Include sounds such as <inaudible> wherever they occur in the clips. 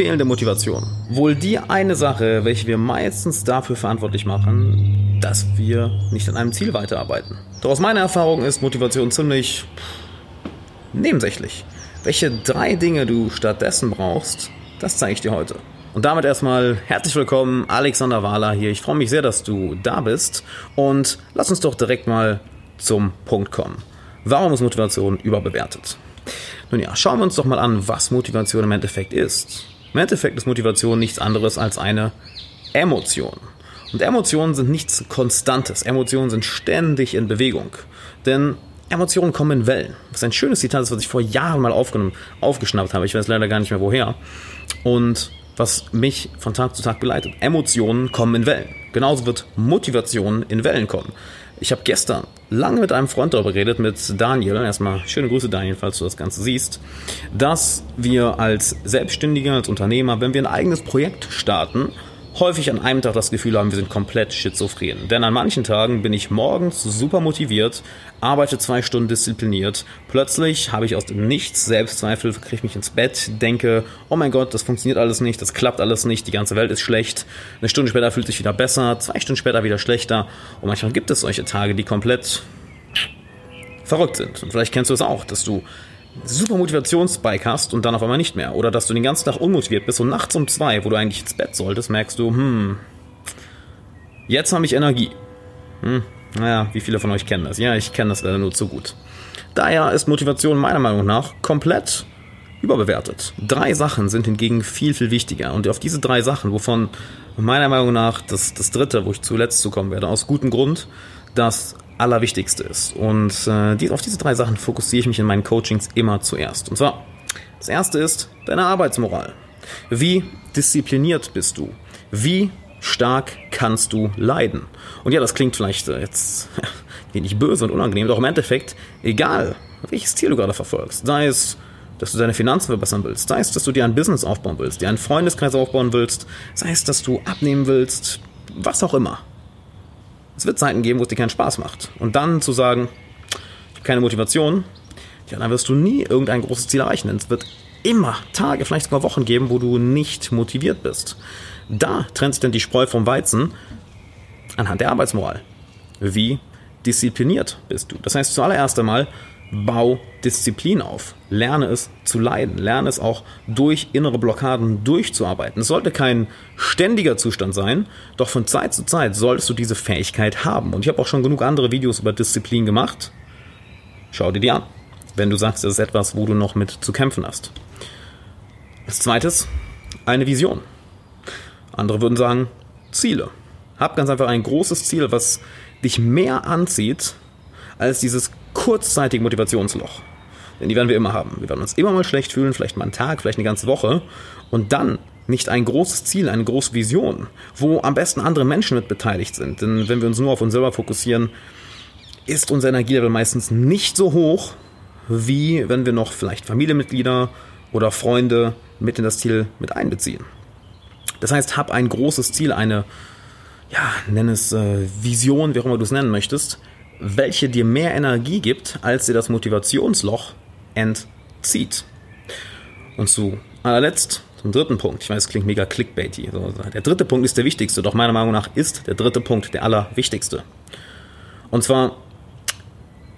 fehlende Motivation. Wohl die eine Sache, welche wir meistens dafür verantwortlich machen, dass wir nicht an einem Ziel weiterarbeiten. Doch aus meiner Erfahrung ist Motivation ziemlich nebensächlich. Welche drei Dinge du stattdessen brauchst, das zeige ich dir heute. Und damit erstmal herzlich willkommen, Alexander Wahler hier. Ich freue mich sehr, dass du da bist. Und lass uns doch direkt mal zum Punkt kommen. Warum ist Motivation überbewertet? Nun ja, schauen wir uns doch mal an, was Motivation im Endeffekt ist. Im Endeffekt ist Motivation nichts anderes als eine Emotion. Und Emotionen sind nichts Konstantes. Emotionen sind ständig in Bewegung. Denn Emotionen kommen in Wellen. Das ist ein schönes Zitat, das was ich vor Jahren mal aufgenommen, aufgeschnappt habe. Ich weiß leider gar nicht mehr woher. Und was mich von Tag zu Tag begleitet. Emotionen kommen in Wellen. Genauso wird Motivation in Wellen kommen. Ich habe gestern lange mit einem Freund darüber geredet, mit Daniel, erstmal schöne Grüße Daniel, falls du das Ganze siehst, dass wir als Selbstständiger, als Unternehmer, wenn wir ein eigenes Projekt starten, häufig an einem Tag das Gefühl haben, wir sind komplett schizophren. Denn an manchen Tagen bin ich morgens super motiviert, arbeite zwei Stunden diszipliniert. Plötzlich habe ich aus dem Nichts Selbstzweifel, kriege mich ins Bett, denke, oh mein Gott, das funktioniert alles nicht, das klappt alles nicht, die ganze Welt ist schlecht. Eine Stunde später fühlt sich wieder besser, zwei Stunden später wieder schlechter. Und manchmal gibt es solche Tage, die komplett verrückt sind. Und vielleicht kennst du es auch, dass du super Motivationsspike hast und dann auf einmal nicht mehr. Oder dass du den ganzen Tag unmotiviert bist und nachts um zwei, wo du eigentlich ins Bett solltest, merkst du, hm, jetzt habe ich Energie. Hm, naja, wie viele von euch kennen das? Ja, ich kenne das leider nur zu gut. Daher ist Motivation meiner Meinung nach komplett überbewertet. Drei Sachen sind hingegen viel, viel wichtiger. Und auf diese drei Sachen, wovon meiner Meinung nach das, das dritte, wo ich zuletzt zukommen werde, aus gutem Grund, das Allerwichtigste ist. Und äh, die, auf diese drei Sachen fokussiere ich mich in meinen Coachings immer zuerst. Und zwar, das erste ist deine Arbeitsmoral. Wie diszipliniert bist du? Wie stark kannst du leiden? Und ja, das klingt vielleicht äh, jetzt <laughs> wenig böse und unangenehm, doch im Endeffekt, egal welches Ziel du gerade verfolgst, sei es dass du deine Finanzen verbessern willst, sei es, dass du dir ein Business aufbauen willst, dir einen Freundeskreis aufbauen willst, sei es, dass du abnehmen willst, was auch immer. Es wird Zeiten geben, wo es dir keinen Spaß macht. Und dann zu sagen, ich habe keine Motivation, ja, dann wirst du nie irgendein großes Ziel erreichen. Denn es wird immer Tage, vielleicht sogar Wochen geben, wo du nicht motiviert bist. Da trennt sich dann die Spreu vom Weizen anhand der Arbeitsmoral. Wie diszipliniert bist du? Das heißt, zuallererst einmal, Bau Disziplin auf. Lerne es zu leiden. Lerne es auch durch innere Blockaden durchzuarbeiten. Es sollte kein ständiger Zustand sein, doch von Zeit zu Zeit solltest du diese Fähigkeit haben. Und ich habe auch schon genug andere Videos über Disziplin gemacht. Schau dir die an, wenn du sagst, das ist etwas, wo du noch mit zu kämpfen hast. Als zweites, eine Vision. Andere würden sagen, Ziele. Hab ganz einfach ein großes Ziel, was dich mehr anzieht als dieses kurzzeitige Motivationsloch. Denn die werden wir immer haben. Wir werden uns immer mal schlecht fühlen, vielleicht mal einen Tag, vielleicht eine ganze Woche. Und dann nicht ein großes Ziel, eine große Vision, wo am besten andere Menschen mit beteiligt sind. Denn wenn wir uns nur auf uns selber fokussieren, ist unser Energielevel meistens nicht so hoch, wie wenn wir noch vielleicht Familienmitglieder oder Freunde mit in das Ziel mit einbeziehen. Das heißt, hab ein großes Ziel, eine, ja, nenn es äh, Vision, wie auch immer du es nennen möchtest, welche dir mehr Energie gibt, als dir das Motivationsloch entzieht. Und zu allerletzt, zum dritten Punkt, ich weiß, es klingt mega clickbaity, der dritte Punkt ist der wichtigste, doch meiner Meinung nach ist der dritte Punkt der allerwichtigste. Und zwar,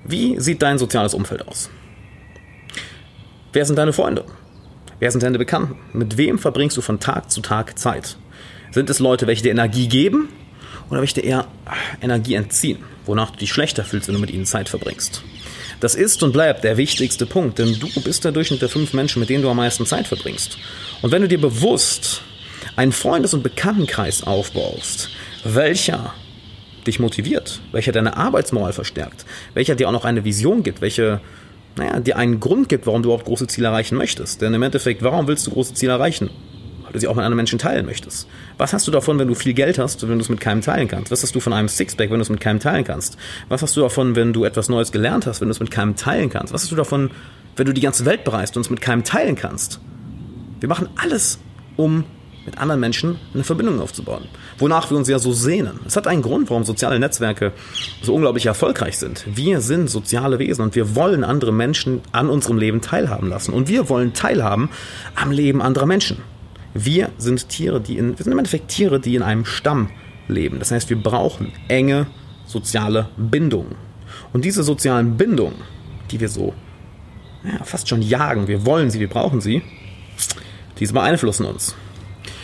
wie sieht dein soziales Umfeld aus? Wer sind deine Freunde? Wer sind deine Bekannten? Mit wem verbringst du von Tag zu Tag Zeit? Sind es Leute, welche dir Energie geben oder dir eher Energie entziehen? wonach du dich schlechter fühlst, wenn du mit ihnen Zeit verbringst. Das ist und bleibt der wichtigste Punkt, denn du bist der Durchschnitt der fünf Menschen, mit denen du am meisten Zeit verbringst. Und wenn du dir bewusst einen Freundes- und Bekanntenkreis aufbaust, welcher dich motiviert, welcher deine Arbeitsmoral verstärkt, welcher dir auch noch eine Vision gibt, welche naja, dir einen Grund gibt, warum du überhaupt große Ziele erreichen möchtest. Denn im Endeffekt, warum willst du große Ziele erreichen? Du sie auch mit anderen Menschen teilen möchtest. Was hast du davon, wenn du viel Geld hast, wenn du es mit keinem teilen kannst? Was hast du von einem Sixpack, wenn du es mit keinem teilen kannst? Was hast du davon, wenn du etwas Neues gelernt hast, wenn du es mit keinem teilen kannst? Was hast du davon, wenn du die ganze Welt bereist und es mit keinem teilen kannst? Wir machen alles, um mit anderen Menschen eine Verbindung aufzubauen. Wonach wir uns ja so sehnen. Es hat einen Grund, warum soziale Netzwerke so unglaublich erfolgreich sind. Wir sind soziale Wesen und wir wollen andere Menschen an unserem Leben teilhaben lassen. Und wir wollen teilhaben am Leben anderer Menschen. Wir sind Tiere, die in, wir sind im Endeffekt Tiere, die in einem Stamm leben. Das heißt, wir brauchen enge soziale Bindungen. Und diese sozialen Bindungen, die wir so ja, fast schon jagen, wir wollen sie, wir brauchen sie, diese beeinflussen uns.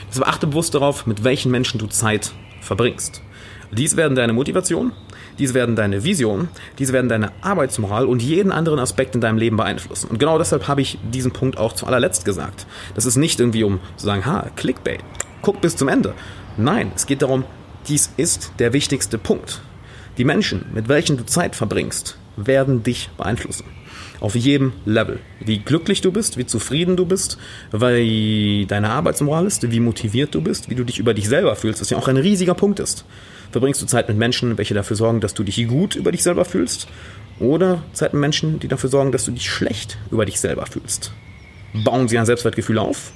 Also achte bewusst darauf, mit welchen Menschen du Zeit verbringst. Dies werden deine Motivation, dies werden deine Vision, dies werden deine Arbeitsmoral und jeden anderen Aspekt in deinem Leben beeinflussen. Und genau deshalb habe ich diesen Punkt auch zu allerletzt gesagt. Das ist nicht irgendwie um zu sagen, ha, Clickbait, guck bis zum Ende. Nein, es geht darum, dies ist der wichtigste Punkt. Die Menschen, mit welchen du Zeit verbringst, werden dich beeinflussen. Auf jedem Level. Wie glücklich du bist, wie zufrieden du bist, wie deine Arbeitsmoral ist, wie motiviert du bist, wie du dich über dich selber fühlst, was ja auch ein riesiger Punkt ist. Verbringst du Zeit mit Menschen, welche dafür sorgen, dass du dich gut über dich selber fühlst? Oder Zeit mit Menschen, die dafür sorgen, dass du dich schlecht über dich selber fühlst? Bauen sie ein Selbstwertgefühl auf?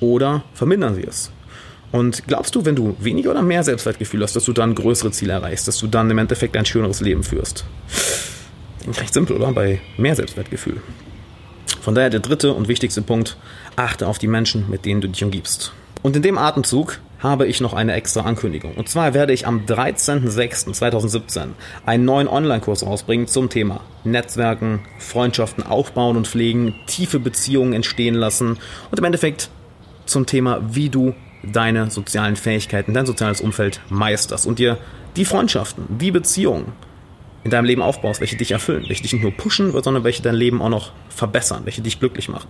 Oder vermindern sie es? Und glaubst du, wenn du weniger oder mehr Selbstwertgefühl hast, dass du dann größere Ziele erreichst, dass du dann im Endeffekt ein schöneres Leben führst? Recht simpel, oder? Bei mehr Selbstwertgefühl. Von daher der dritte und wichtigste Punkt, achte auf die Menschen, mit denen du dich umgibst. Und in dem Atemzug habe ich noch eine extra Ankündigung. Und zwar werde ich am 13.06.2017 einen neuen Online-Kurs rausbringen zum Thema Netzwerken, Freundschaften aufbauen und pflegen, tiefe Beziehungen entstehen lassen und im Endeffekt zum Thema, wie du deine sozialen Fähigkeiten, dein soziales Umfeld meisterst und dir die Freundschaften, die Beziehungen in deinem Leben aufbaust, welche dich erfüllen, welche dich nicht nur pushen, sondern welche dein Leben auch noch verbessern, welche dich glücklich machen.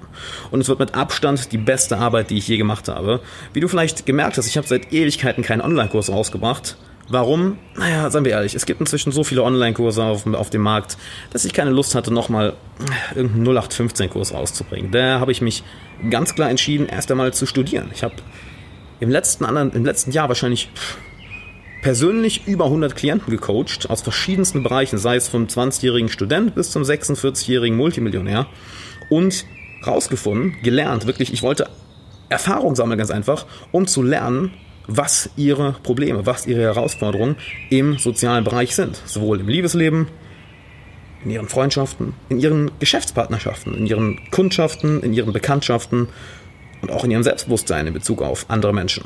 Und es wird mit Abstand die beste Arbeit, die ich je gemacht habe. Wie du vielleicht gemerkt hast, ich habe seit Ewigkeiten keinen Online-Kurs rausgebracht. Warum? Naja, seien wir ehrlich, es gibt inzwischen so viele Online-Kurse auf, auf, dem Markt, dass ich keine Lust hatte, nochmal irgendeinen 0815-Kurs rauszubringen. Da habe ich mich ganz klar entschieden, erst einmal zu studieren. Ich habe im letzten, anderen, im letzten Jahr wahrscheinlich persönlich über 100 Klienten gecoacht aus verschiedensten Bereichen, sei es vom 20-jährigen Student bis zum 46-jährigen Multimillionär und rausgefunden, gelernt, wirklich, ich wollte Erfahrung sammeln ganz einfach, um zu lernen, was ihre Probleme, was ihre Herausforderungen im sozialen Bereich sind, sowohl im Liebesleben, in ihren Freundschaften, in ihren Geschäftspartnerschaften, in ihren Kundschaften, in ihren Bekanntschaften und auch in ihrem Selbstbewusstsein in Bezug auf andere Menschen.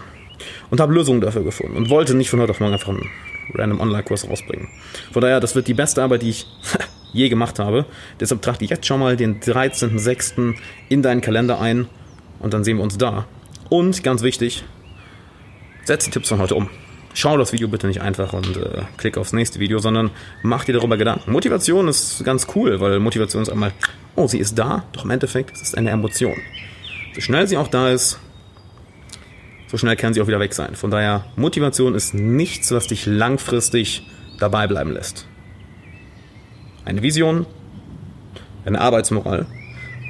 Und habe Lösungen dafür gefunden und wollte nicht von heute auf morgen einfach einen random Online-Kurs rausbringen. Von daher, das wird die beste Arbeit, die ich <laughs> je gemacht habe. Deshalb trage jetzt schon mal den 13.06. in deinen Kalender ein und dann sehen wir uns da. Und ganz wichtig, setz die Tipps von heute um. Schau das Video bitte nicht einfach und äh, klick aufs nächste Video, sondern mach dir darüber Gedanken. Motivation ist ganz cool, weil Motivation ist einmal, oh, sie ist da, doch im Endeffekt ist es eine Emotion. So schnell sie auch da ist, so schnell kann sie auch wieder weg sein. Von daher, Motivation ist nichts, was dich langfristig dabei bleiben lässt. Eine Vision, eine Arbeitsmoral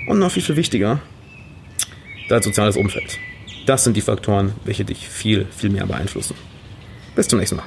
und noch viel, viel wichtiger, dein soziales Umfeld. Das sind die Faktoren, welche dich viel, viel mehr beeinflussen. Bis zum nächsten Mal.